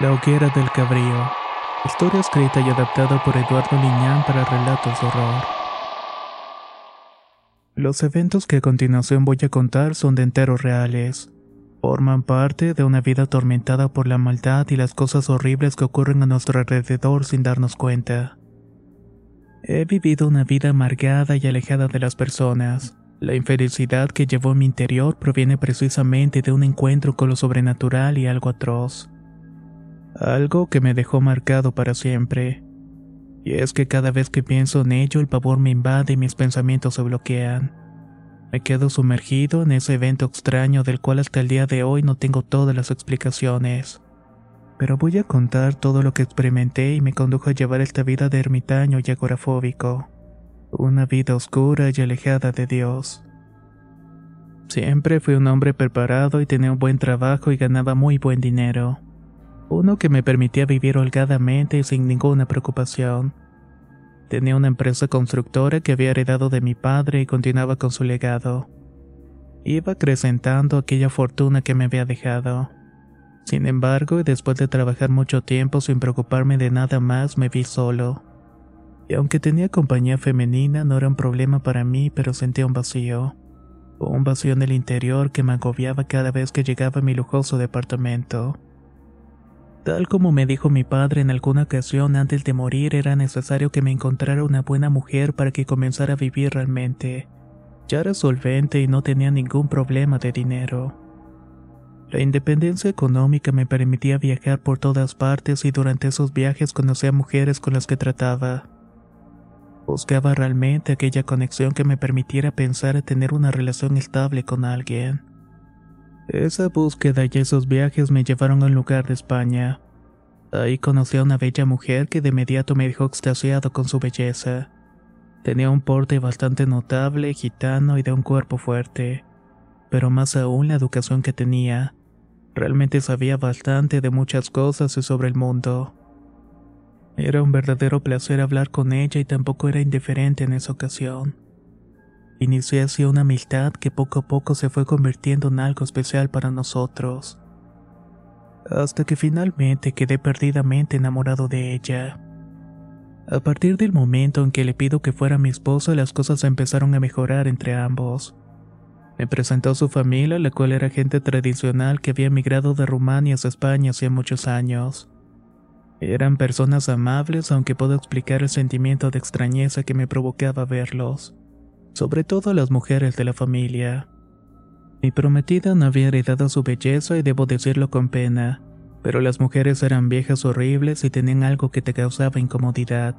La hoguera del cabrío. Historia escrita y adaptada por Eduardo Liñán para relatos de horror. Los eventos que a continuación voy a contar son de enteros reales. Forman parte de una vida atormentada por la maldad y las cosas horribles que ocurren a nuestro alrededor sin darnos cuenta. He vivido una vida amargada y alejada de las personas. La infelicidad que llevó en mi interior proviene precisamente de un encuentro con lo sobrenatural y algo atroz. Algo que me dejó marcado para siempre. Y es que cada vez que pienso en ello el pavor me invade y mis pensamientos se bloquean. Me quedo sumergido en ese evento extraño del cual hasta el día de hoy no tengo todas las explicaciones. Pero voy a contar todo lo que experimenté y me condujo a llevar esta vida de ermitaño y agorafóbico. Una vida oscura y alejada de Dios. Siempre fui un hombre preparado y tenía un buen trabajo y ganaba muy buen dinero uno que me permitía vivir holgadamente y sin ninguna preocupación. Tenía una empresa constructora que había heredado de mi padre y continuaba con su legado. Iba acrecentando aquella fortuna que me había dejado. Sin embargo, después de trabajar mucho tiempo sin preocuparme de nada más, me vi solo. Y aunque tenía compañía femenina, no era un problema para mí, pero sentía un vacío. Un vacío en el interior que me agobiaba cada vez que llegaba a mi lujoso departamento. Tal como me dijo mi padre en alguna ocasión antes de morir, era necesario que me encontrara una buena mujer para que comenzara a vivir realmente. Ya era solvente y no tenía ningún problema de dinero. La independencia económica me permitía viajar por todas partes y durante esos viajes conocía mujeres con las que trataba. Buscaba realmente aquella conexión que me permitiera pensar en tener una relación estable con alguien. Esa búsqueda y esos viajes me llevaron a un lugar de España. Ahí conocí a una bella mujer que de inmediato me dejó extasiado con su belleza. Tenía un porte bastante notable, gitano y de un cuerpo fuerte. Pero más aún la educación que tenía. Realmente sabía bastante de muchas cosas y sobre el mundo. Era un verdadero placer hablar con ella y tampoco era indiferente en esa ocasión. Inicié así una amistad que poco a poco se fue convirtiendo en algo especial para nosotros. Hasta que finalmente quedé perdidamente enamorado de ella. A partir del momento en que le pido que fuera mi esposo, las cosas empezaron a mejorar entre ambos. Me presentó a su familia, la cual era gente tradicional que había emigrado de Rumania a España hacía muchos años. Eran personas amables, aunque puedo explicar el sentimiento de extrañeza que me provocaba verlos sobre todo las mujeres de la familia. Mi prometida no había heredado su belleza y debo decirlo con pena, pero las mujeres eran viejas horribles y tenían algo que te causaba incomodidad,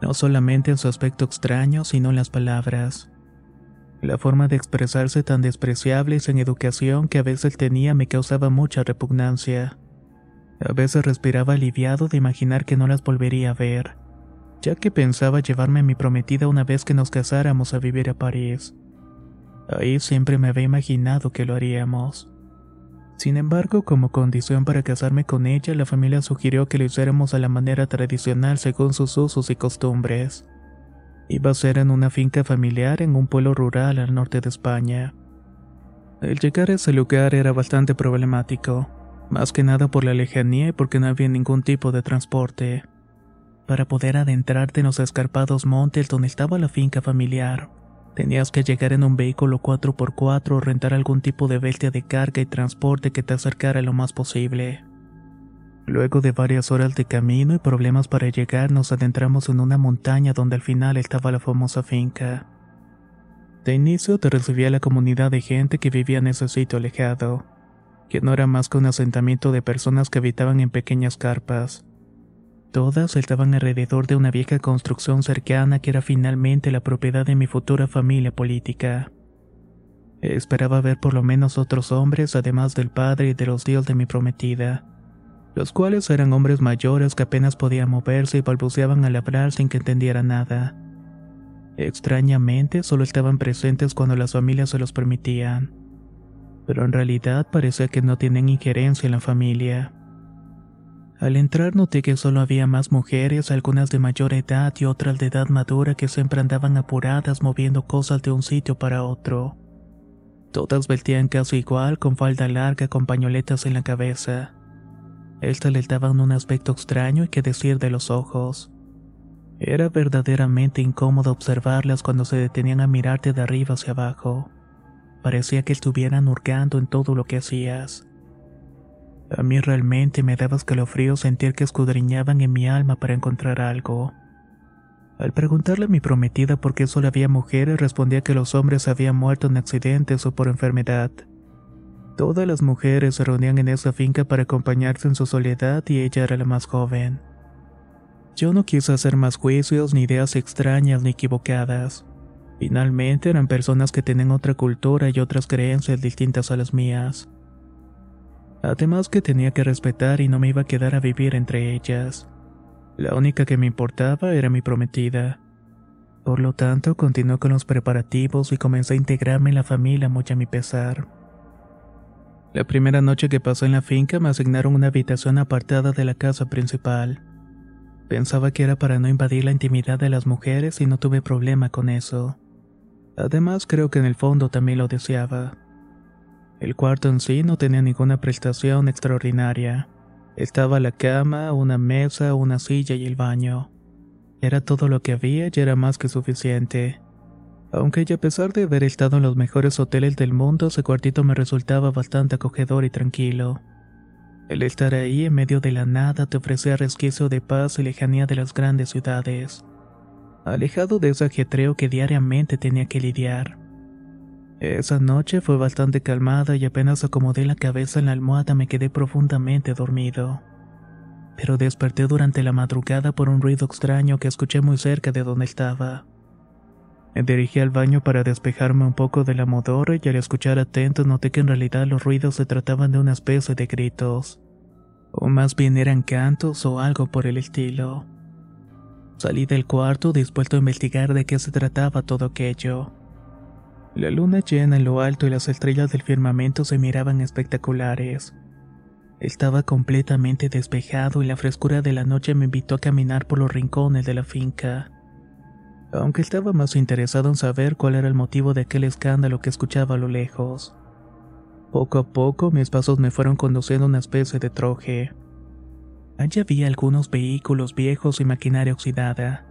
no solamente en su aspecto extraño, sino en las palabras. La forma de expresarse tan despreciable y sin educación que a veces tenía me causaba mucha repugnancia. A veces respiraba aliviado de imaginar que no las volvería a ver ya que pensaba llevarme a mi prometida una vez que nos casáramos a vivir a París. Ahí siempre me había imaginado que lo haríamos. Sin embargo, como condición para casarme con ella, la familia sugirió que lo hiciéramos a la manera tradicional según sus usos y costumbres. Iba a ser en una finca familiar en un pueblo rural al norte de España. El llegar a ese lugar era bastante problemático, más que nada por la lejanía y porque no había ningún tipo de transporte para poder adentrarte en los escarpados montes donde estaba la finca familiar. Tenías que llegar en un vehículo 4x4 o rentar algún tipo de bestia de carga y transporte que te acercara lo más posible. Luego de varias horas de camino y problemas para llegar, nos adentramos en una montaña donde al final estaba la famosa finca. De inicio te recibía la comunidad de gente que vivía en ese sitio alejado, que no era más que un asentamiento de personas que habitaban en pequeñas carpas. Todas estaban alrededor de una vieja construcción cercana que era finalmente la propiedad de mi futura familia política. Esperaba ver por lo menos otros hombres, además del padre y de los tíos de mi prometida, los cuales eran hombres mayores que apenas podían moverse y balbuceaban al hablar sin que entendiera nada. Extrañamente, solo estaban presentes cuando las familias se los permitían. Pero en realidad parecía que no tienen injerencia en la familia. Al entrar noté que solo había más mujeres, algunas de mayor edad y otras de edad madura que siempre andaban apuradas moviendo cosas de un sitio para otro. Todas vestían casi igual, con falda larga con pañoletas en la cabeza. Estas les daban un aspecto extraño y que decir de los ojos. Era verdaderamente incómodo observarlas cuando se detenían a mirarte de arriba hacia abajo. Parecía que estuvieran hurgando en todo lo que hacías. A mí realmente me daba escalofrío sentir que escudriñaban en mi alma para encontrar algo. Al preguntarle a mi prometida por qué solo había mujeres, respondía que los hombres habían muerto en accidentes o por enfermedad. Todas las mujeres se reunían en esa finca para acompañarse en su soledad y ella era la más joven. Yo no quise hacer más juicios ni ideas extrañas ni equivocadas. Finalmente eran personas que tenían otra cultura y otras creencias distintas a las mías. Además que tenía que respetar y no me iba a quedar a vivir entre ellas. La única que me importaba era mi prometida. Por lo tanto, continué con los preparativos y comencé a integrarme en la familia muy a mi pesar. La primera noche que pasé en la finca me asignaron una habitación apartada de la casa principal. Pensaba que era para no invadir la intimidad de las mujeres y no tuve problema con eso. Además creo que en el fondo también lo deseaba. El cuarto en sí no tenía ninguna prestación extraordinaria. Estaba la cama, una mesa, una silla y el baño. Era todo lo que había y era más que suficiente. Aunque a pesar de haber estado en los mejores hoteles del mundo, ese cuartito me resultaba bastante acogedor y tranquilo. El estar ahí en medio de la nada te ofrecía resquicio de paz y lejanía de las grandes ciudades, alejado de ese ajetreo que diariamente tenía que lidiar. Esa noche fue bastante calmada y apenas acomodé la cabeza en la almohada me quedé profundamente dormido. Pero desperté durante la madrugada por un ruido extraño que escuché muy cerca de donde estaba. Me dirigí al baño para despejarme un poco de la modorra y al escuchar atento noté que en realidad los ruidos se trataban de una especie de gritos. O más bien eran cantos o algo por el estilo. Salí del cuarto dispuesto a investigar de qué se trataba todo aquello. La luna llena en lo alto y las estrellas del firmamento se miraban espectaculares. Estaba completamente despejado y la frescura de la noche me invitó a caminar por los rincones de la finca. Aunque estaba más interesado en saber cuál era el motivo de aquel escándalo que escuchaba a lo lejos. Poco a poco mis pasos me fueron conduciendo a una especie de troje. Allí había algunos vehículos viejos y maquinaria oxidada,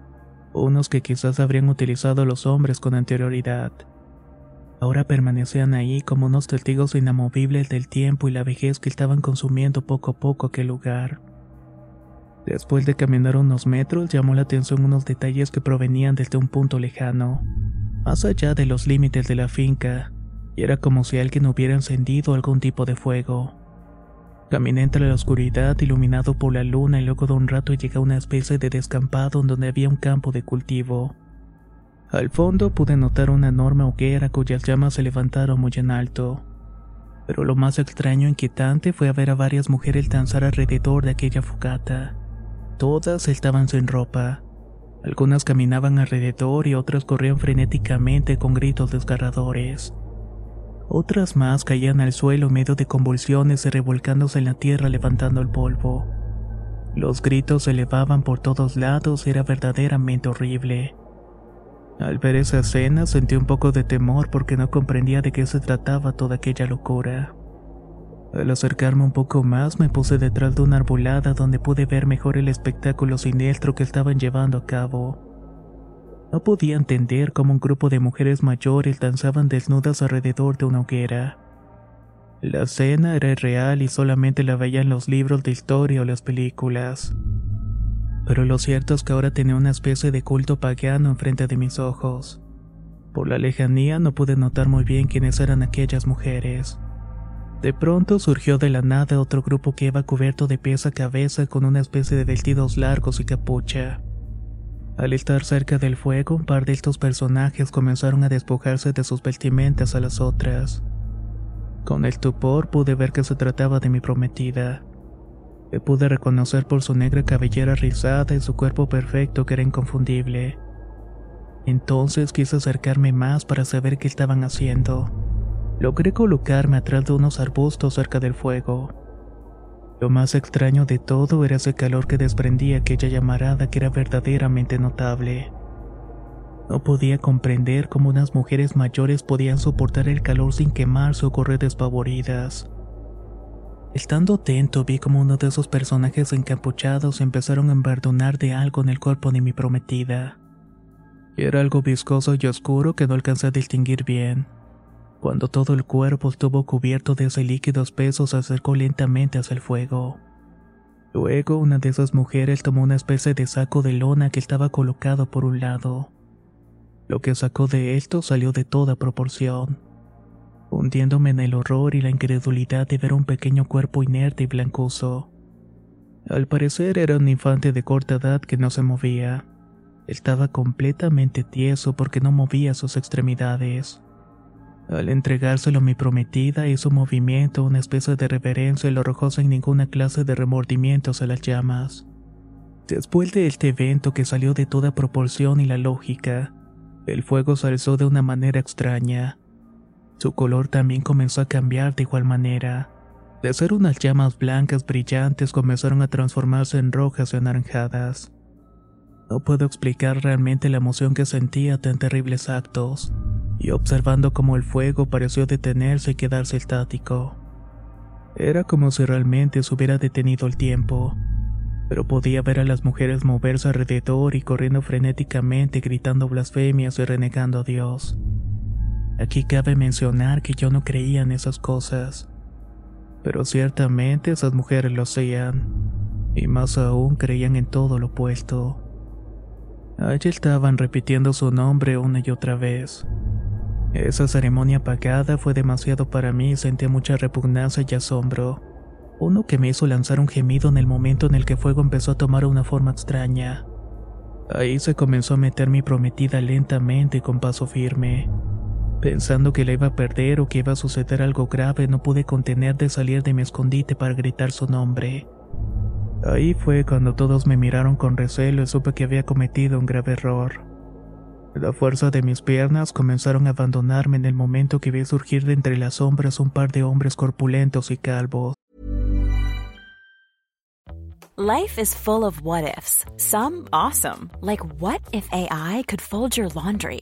unos que quizás habrían utilizado los hombres con anterioridad. Ahora permanecían ahí como unos testigos inamovibles del tiempo y la vejez que estaban consumiendo poco a poco aquel lugar. Después de caminar unos metros, llamó la atención unos detalles que provenían desde un punto lejano, más allá de los límites de la finca, y era como si alguien hubiera encendido algún tipo de fuego. Caminé entre la oscuridad iluminado por la luna y luego de un rato llegué a una especie de descampado donde había un campo de cultivo. Al fondo pude notar una enorme hoguera cuyas llamas se levantaron muy en alto. Pero lo más extraño e inquietante fue ver a varias mujeres danzar alrededor de aquella fogata. Todas estaban sin ropa. Algunas caminaban alrededor y otras corrían frenéticamente con gritos desgarradores. Otras más caían al suelo en medio de convulsiones y revolcándose en la tierra levantando el polvo. Los gritos se elevaban por todos lados era verdaderamente horrible. Al ver esa escena sentí un poco de temor porque no comprendía de qué se trataba toda aquella locura. Al acercarme un poco más me puse detrás de una arbolada donde pude ver mejor el espectáculo siniestro que estaban llevando a cabo. No podía entender cómo un grupo de mujeres mayores danzaban desnudas alrededor de una hoguera. La escena era real y solamente la veía en los libros de historia o las películas. Pero lo cierto es que ahora tenía una especie de culto pagano enfrente de mis ojos. Por la lejanía no pude notar muy bien quiénes eran aquellas mujeres. De pronto surgió de la nada otro grupo que iba cubierto de pies a cabeza con una especie de vestidos largos y capucha. Al estar cerca del fuego, un par de estos personajes comenzaron a despojarse de sus vestimentas a las otras. Con el tupor pude ver que se trataba de mi prometida. Me pude reconocer por su negra cabellera rizada y su cuerpo perfecto que era inconfundible. Entonces quise acercarme más para saber qué estaban haciendo. Logré colocarme atrás de unos arbustos cerca del fuego. Lo más extraño de todo era ese calor que desprendía aquella llamarada que era verdaderamente notable. No podía comprender cómo unas mujeres mayores podían soportar el calor sin quemarse o correr despavoridas. Estando atento vi como uno de esos personajes encapuchados empezaron a embardonar de algo en el cuerpo de mi prometida. Era algo viscoso y oscuro que no alcancé a distinguir bien. Cuando todo el cuerpo estuvo cubierto de ese líquido espeso se acercó lentamente hacia el fuego. Luego una de esas mujeres tomó una especie de saco de lona que estaba colocado por un lado. Lo que sacó de esto salió de toda proporción hundiéndome en el horror y la incredulidad de ver un pequeño cuerpo inerte y blancoso. Al parecer era un infante de corta edad que no se movía. Estaba completamente tieso porque no movía sus extremidades. Al entregárselo a mi prometida hizo un movimiento, una especie de reverencia y lo arrojó sin ninguna clase de remordimientos a las llamas. Después de este evento que salió de toda proporción y la lógica, el fuego se alzó de una manera extraña. Su color también comenzó a cambiar de igual manera. De ser unas llamas blancas brillantes comenzaron a transformarse en rojas y anaranjadas. No puedo explicar realmente la emoción que sentía tan terribles actos, y observando cómo el fuego pareció detenerse y quedarse estático. Era como si realmente se hubiera detenido el tiempo, pero podía ver a las mujeres moverse alrededor y corriendo frenéticamente gritando blasfemias y renegando a Dios. Aquí cabe mencionar que yo no creía en esas cosas, pero ciertamente esas mujeres lo hacían, y más aún creían en todo lo opuesto. Allí estaban repitiendo su nombre una y otra vez. Esa ceremonia apagada fue demasiado para mí y sentí mucha repugnancia y asombro, uno que me hizo lanzar un gemido en el momento en el que fuego empezó a tomar una forma extraña. Ahí se comenzó a meter mi prometida lentamente y con paso firme. Pensando que la iba a perder o que iba a suceder algo grave, no pude contener de salir de mi escondite para gritar su nombre. Ahí fue cuando todos me miraron con recelo y supe que había cometido un grave error. La fuerza de mis piernas comenzaron a abandonarme en el momento que vi surgir de entre las sombras un par de hombres corpulentos y calvos. Life is full of what ifs. Some awesome, like what if AI could fold your laundry?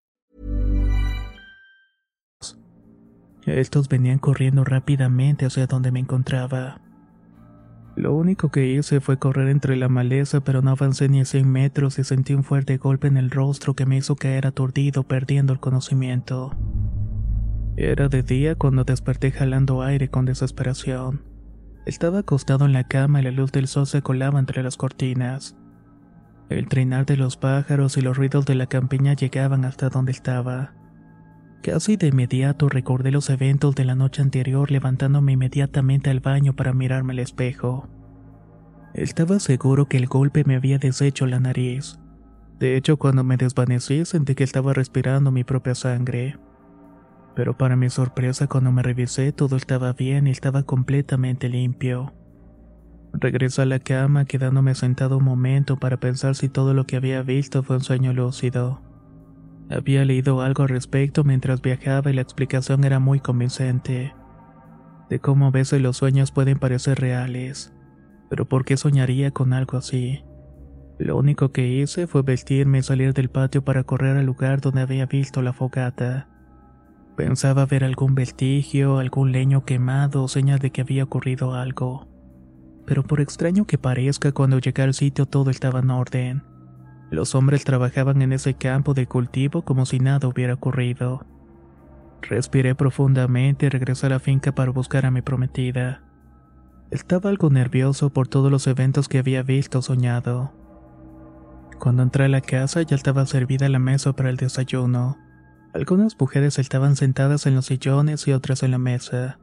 Estos venían corriendo rápidamente hacia donde me encontraba. Lo único que hice fue correr entre la maleza, pero no avancé ni a 100 metros y sentí un fuerte golpe en el rostro que me hizo caer aturdido, perdiendo el conocimiento. Era de día cuando desperté jalando aire con desesperación. Estaba acostado en la cama y la luz del sol se colaba entre las cortinas. El trinar de los pájaros y los ruidos de la campiña llegaban hasta donde estaba. Casi de inmediato recordé los eventos de la noche anterior levantándome inmediatamente al baño para mirarme al espejo. Estaba seguro que el golpe me había deshecho la nariz. De hecho, cuando me desvanecí sentí que estaba respirando mi propia sangre. Pero para mi sorpresa cuando me revisé todo estaba bien y estaba completamente limpio. Regresé a la cama quedándome sentado un momento para pensar si todo lo que había visto fue un sueño lúcido. Había leído algo al respecto mientras viajaba y la explicación era muy convincente. De cómo a veces los sueños pueden parecer reales. Pero ¿por qué soñaría con algo así? Lo único que hice fue vestirme y salir del patio para correr al lugar donde había visto la fogata. Pensaba ver algún vestigio, algún leño quemado o señas de que había ocurrido algo. Pero por extraño que parezca, cuando llegué al sitio todo estaba en orden. Los hombres trabajaban en ese campo de cultivo como si nada hubiera ocurrido. Respiré profundamente y regresé a la finca para buscar a mi prometida. Estaba algo nervioso por todos los eventos que había visto o soñado. Cuando entré a la casa ya estaba servida la mesa para el desayuno. Algunas mujeres estaban sentadas en los sillones y otras en la mesa.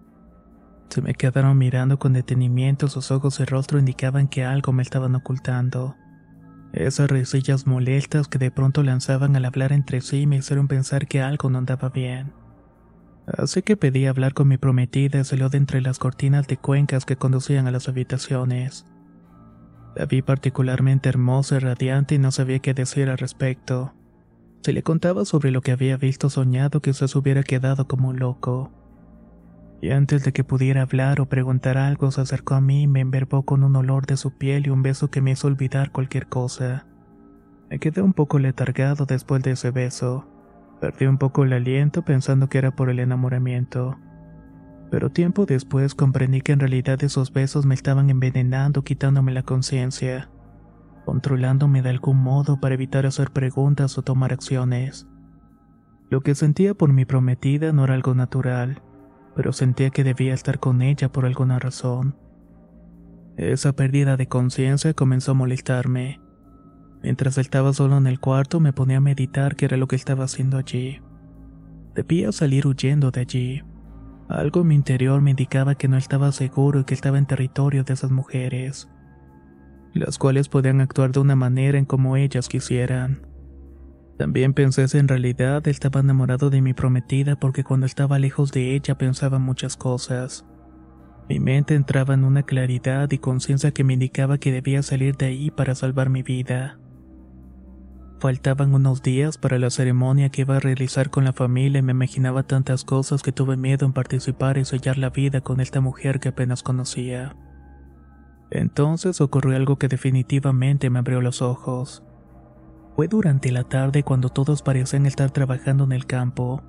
Se me quedaron mirando con detenimiento, sus ojos y rostro indicaban que algo me estaban ocultando. Esas risillas molestas que de pronto lanzaban al hablar entre sí me hicieron pensar que algo no andaba bien. Así que pedí hablar con mi prometida y salió de entre las cortinas de cuencas que conducían a las habitaciones. La vi particularmente hermosa y radiante y no sabía qué decir al respecto. Se le contaba sobre lo que había visto soñado que se hubiera quedado como un loco. Y antes de que pudiera hablar o preguntar algo, se acercó a mí y me enverbó con un olor de su piel y un beso que me hizo olvidar cualquier cosa. Me quedé un poco letargado después de ese beso. Perdí un poco el aliento pensando que era por el enamoramiento. Pero tiempo después comprendí que en realidad esos besos me estaban envenenando, quitándome la conciencia, controlándome de algún modo para evitar hacer preguntas o tomar acciones. Lo que sentía por mi prometida no era algo natural pero sentía que debía estar con ella por alguna razón. Esa pérdida de conciencia comenzó a molestarme. Mientras estaba solo en el cuarto me ponía a meditar qué era lo que estaba haciendo allí. Debía salir huyendo de allí. Algo en mi interior me indicaba que no estaba seguro y que estaba en territorio de esas mujeres, las cuales podían actuar de una manera en como ellas quisieran. También pensé si en realidad estaba enamorado de mi prometida porque cuando estaba lejos de ella pensaba muchas cosas. Mi mente entraba en una claridad y conciencia que me indicaba que debía salir de ahí para salvar mi vida. Faltaban unos días para la ceremonia que iba a realizar con la familia y me imaginaba tantas cosas que tuve miedo en participar y sellar la vida con esta mujer que apenas conocía. Entonces ocurrió algo que definitivamente me abrió los ojos. Fue durante la tarde cuando todos parecían estar trabajando en el campo.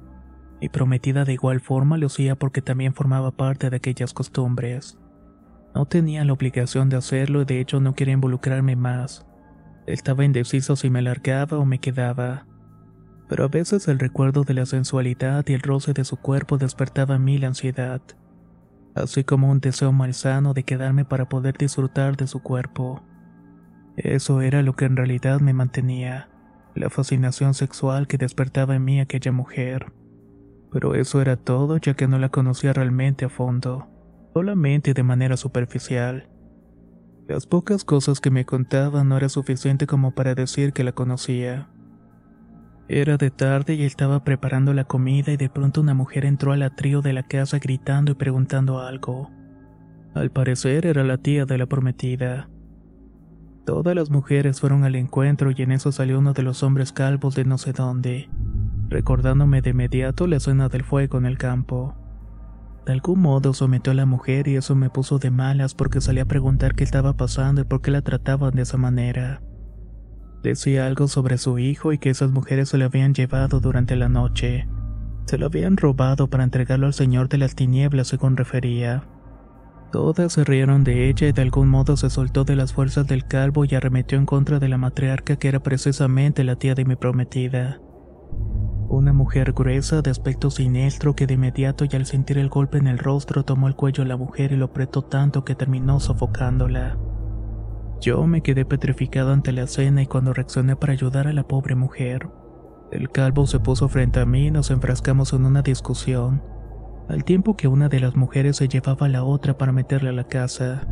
Mi prometida de igual forma lo hacía porque también formaba parte de aquellas costumbres. No tenía la obligación de hacerlo y de hecho no quería involucrarme más. Estaba indeciso si me largaba o me quedaba. Pero a veces el recuerdo de la sensualidad y el roce de su cuerpo despertaba en mí la ansiedad, así como un deseo malsano de quedarme para poder disfrutar de su cuerpo. Eso era lo que en realidad me mantenía, la fascinación sexual que despertaba en mí aquella mujer. Pero eso era todo ya que no la conocía realmente a fondo, solamente de manera superficial. Las pocas cosas que me contaban no era suficiente como para decir que la conocía. Era de tarde y estaba preparando la comida y de pronto una mujer entró al atrio de la casa gritando y preguntando algo. Al parecer era la tía de la prometida. Todas las mujeres fueron al encuentro y en eso salió uno de los hombres calvos de no sé dónde, recordándome de inmediato la escena del fuego en el campo. De algún modo sometió a la mujer y eso me puso de malas porque salí a preguntar qué estaba pasando y por qué la trataban de esa manera. Decía algo sobre su hijo y que esas mujeres se le habían llevado durante la noche. Se lo habían robado para entregarlo al señor de las tinieblas, según refería. Todas se rieron de ella y de algún modo se soltó de las fuerzas del calvo y arremetió en contra de la matriarca que era precisamente la tía de mi prometida. Una mujer gruesa de aspecto siniestro que de inmediato y al sentir el golpe en el rostro tomó el cuello a la mujer y lo apretó tanto que terminó sofocándola. Yo me quedé petrificado ante la escena y cuando reaccioné para ayudar a la pobre mujer. El calvo se puso frente a mí y nos enfrascamos en una discusión, al tiempo que una de las mujeres se llevaba a la otra para meterla a la casa,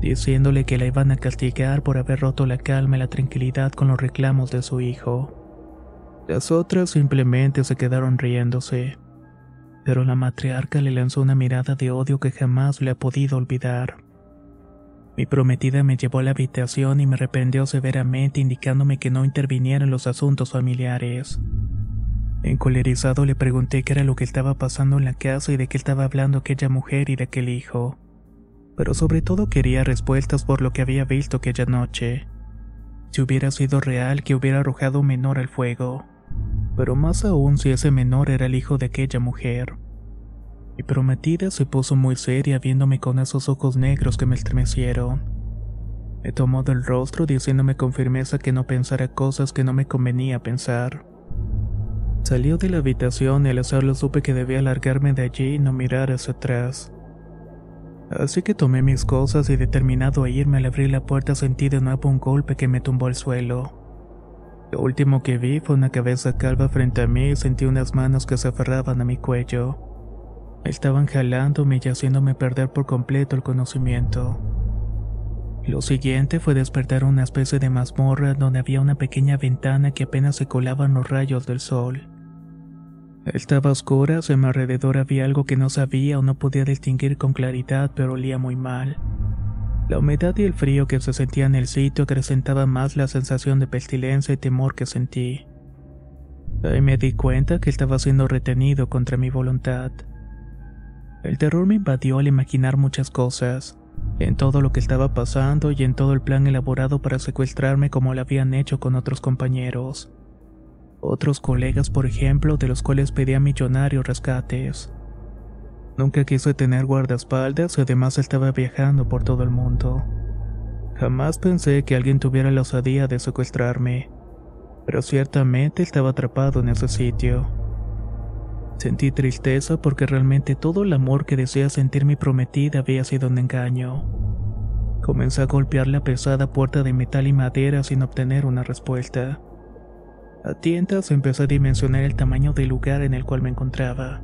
diciéndole que la iban a castigar por haber roto la calma y la tranquilidad con los reclamos de su hijo. Las otras simplemente se quedaron riéndose, pero la matriarca le lanzó una mirada de odio que jamás le ha podido olvidar. Mi prometida me llevó a la habitación y me reprendió severamente indicándome que no interviniera en los asuntos familiares. Encolerizado le pregunté qué era lo que estaba pasando en la casa y de qué estaba hablando aquella mujer y de aquel hijo. Pero sobre todo quería respuestas por lo que había visto aquella noche. Si hubiera sido real que hubiera arrojado un menor al fuego. Pero más aún si ese menor era el hijo de aquella mujer. Mi prometida se puso muy seria viéndome con esos ojos negros que me estremecieron. Me tomó del rostro diciéndome con firmeza que no pensara cosas que no me convenía pensar. Salió de la habitación y al hacerlo supe que debía largarme de allí y no mirar hacia atrás. Así que tomé mis cosas y determinado a irme al abrir la puerta sentí de nuevo un golpe que me tumbó al suelo. Lo último que vi fue una cabeza calva frente a mí y sentí unas manos que se aferraban a mi cuello. Estaban jalándome y haciéndome perder por completo el conocimiento. Lo siguiente fue despertar una especie de mazmorra donde había una pequeña ventana que apenas se colaban los rayos del sol. Estaba a mi alrededor había algo que no sabía o no podía distinguir con claridad, pero olía muy mal. La humedad y el frío que se sentía en el sitio acrecentaba más la sensación de pestilencia y temor que sentí. Ahí me di cuenta que estaba siendo retenido contra mi voluntad. El terror me invadió al imaginar muchas cosas, en todo lo que estaba pasando y en todo el plan elaborado para secuestrarme como lo habían hecho con otros compañeros. Otros colegas, por ejemplo, de los cuales pedía millonarios rescates. Nunca quise tener guardaespaldas y además estaba viajando por todo el mundo. Jamás pensé que alguien tuviera la osadía de secuestrarme, pero ciertamente estaba atrapado en ese sitio. Sentí tristeza porque realmente todo el amor que decía sentir mi prometida había sido un engaño. Comencé a golpear la pesada puerta de metal y madera sin obtener una respuesta. A tientas empecé a dimensionar el tamaño del lugar en el cual me encontraba.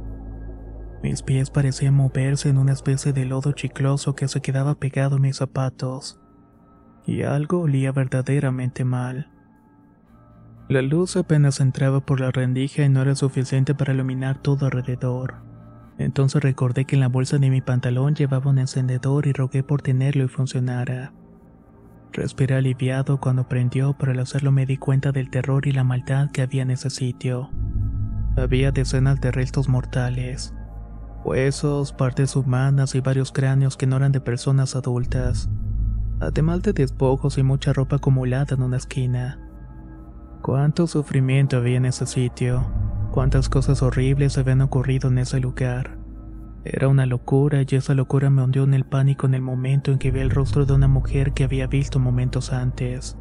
Mis pies parecían moverse en una especie de lodo chicloso que se quedaba pegado a mis zapatos. Y algo olía verdaderamente mal. La luz apenas entraba por la rendija y no era suficiente para iluminar todo alrededor. Entonces recordé que en la bolsa de mi pantalón llevaba un encendedor y rogué por tenerlo y funcionara. Respiré aliviado cuando prendió, pero al hacerlo me di cuenta del terror y la maldad que había en ese sitio. Había decenas de restos mortales, huesos, partes humanas y varios cráneos que no eran de personas adultas, además de despojos y mucha ropa acumulada en una esquina. Cuánto sufrimiento había en ese sitio, cuántas cosas horribles habían ocurrido en ese lugar. Era una locura y esa locura me hundió en el pánico en el momento en que vi el rostro de una mujer que había visto momentos antes.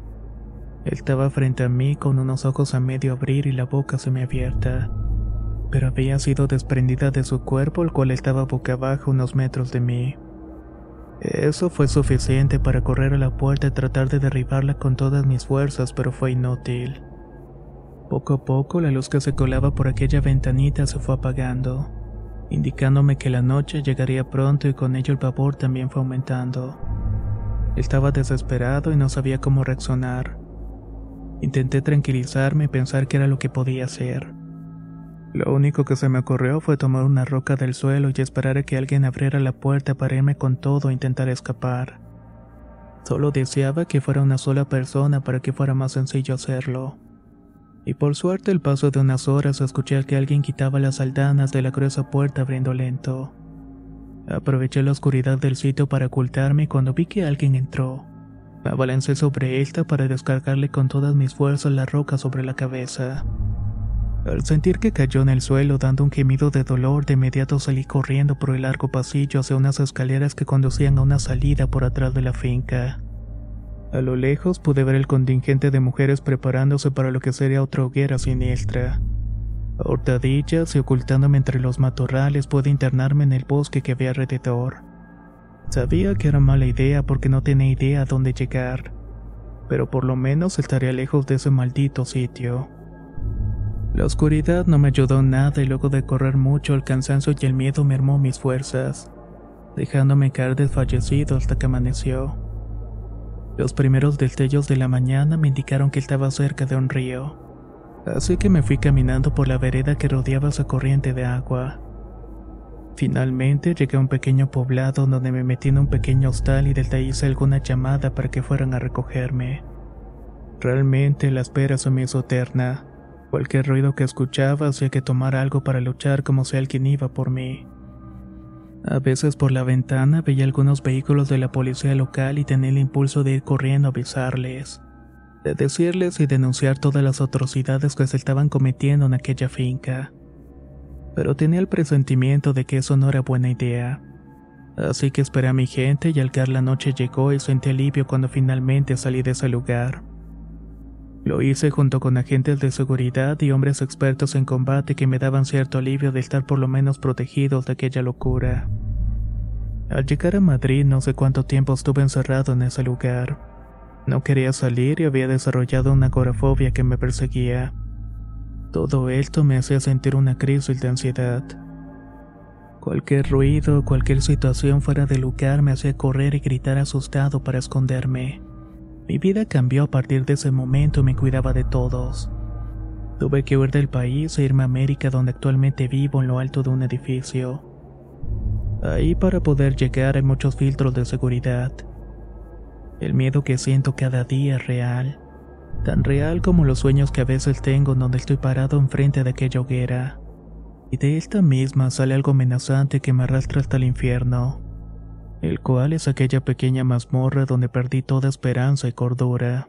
Estaba frente a mí con unos ojos a medio abrir y la boca semiabierta, pero había sido desprendida de su cuerpo el cual estaba boca abajo unos metros de mí. Eso fue suficiente para correr a la puerta y tratar de derribarla con todas mis fuerzas, pero fue inútil. Poco a poco la luz que se colaba por aquella ventanita se fue apagando indicándome que la noche llegaría pronto y con ello el vapor también fue aumentando. Estaba desesperado y no sabía cómo reaccionar. Intenté tranquilizarme y pensar qué era lo que podía hacer. Lo único que se me ocurrió fue tomar una roca del suelo y esperar a que alguien abriera la puerta para irme con todo e intentar escapar. Solo deseaba que fuera una sola persona para que fuera más sencillo hacerlo y por suerte al paso de unas horas escuché que alguien quitaba las aldanas de la gruesa puerta abriendo lento. Aproveché la oscuridad del sitio para ocultarme cuando vi que alguien entró, me abalancé sobre esta para descargarle con todas mis fuerzas la roca sobre la cabeza. Al sentir que cayó en el suelo dando un gemido de dolor, de inmediato salí corriendo por el largo pasillo hacia unas escaleras que conducían a una salida por atrás de la finca. A lo lejos pude ver el contingente de mujeres preparándose para lo que sería otra hoguera siniestra. A hurtadillas y ocultándome entre los matorrales pude internarme en el bosque que había alrededor. Sabía que era mala idea porque no tenía idea a dónde llegar, pero por lo menos estaría lejos de ese maldito sitio. La oscuridad no me ayudó nada y luego de correr mucho el cansancio y el miedo mermó mis fuerzas, dejándome caer desfallecido hasta que amaneció. Los primeros destellos de la mañana me indicaron que estaba cerca de un río, así que me fui caminando por la vereda que rodeaba esa corriente de agua. Finalmente llegué a un pequeño poblado donde me metí en un pequeño hostal y desde alguna llamada para que fueran a recogerme. Realmente la espera se me hizo eterna. Cualquier ruido que escuchaba hacía que tomara algo para luchar como si alguien iba por mí. A veces por la ventana veía algunos vehículos de la policía local y tenía el impulso de ir corriendo a avisarles, de decirles y denunciar todas las atrocidades que se estaban cometiendo en aquella finca. Pero tenía el presentimiento de que eso no era buena idea. Así que esperé a mi gente y al caer la noche llegó y sentí alivio cuando finalmente salí de ese lugar. Lo hice junto con agentes de seguridad y hombres expertos en combate que me daban cierto alivio de estar por lo menos protegidos de aquella locura. Al llegar a Madrid no sé cuánto tiempo estuve encerrado en ese lugar. No quería salir y había desarrollado una agorafobia que me perseguía. Todo esto me hacía sentir una crisis de ansiedad. Cualquier ruido, cualquier situación fuera de lugar me hacía correr y gritar asustado para esconderme. Mi vida cambió a partir de ese momento y me cuidaba de todos. Tuve que huir del país e irme a América donde actualmente vivo en lo alto de un edificio. Ahí para poder llegar hay muchos filtros de seguridad. El miedo que siento cada día es real, tan real como los sueños que a veces tengo donde estoy parado enfrente de aquella hoguera. Y de esta misma sale algo amenazante que me arrastra hasta el infierno el cual es aquella pequeña mazmorra donde perdí toda esperanza y cordura.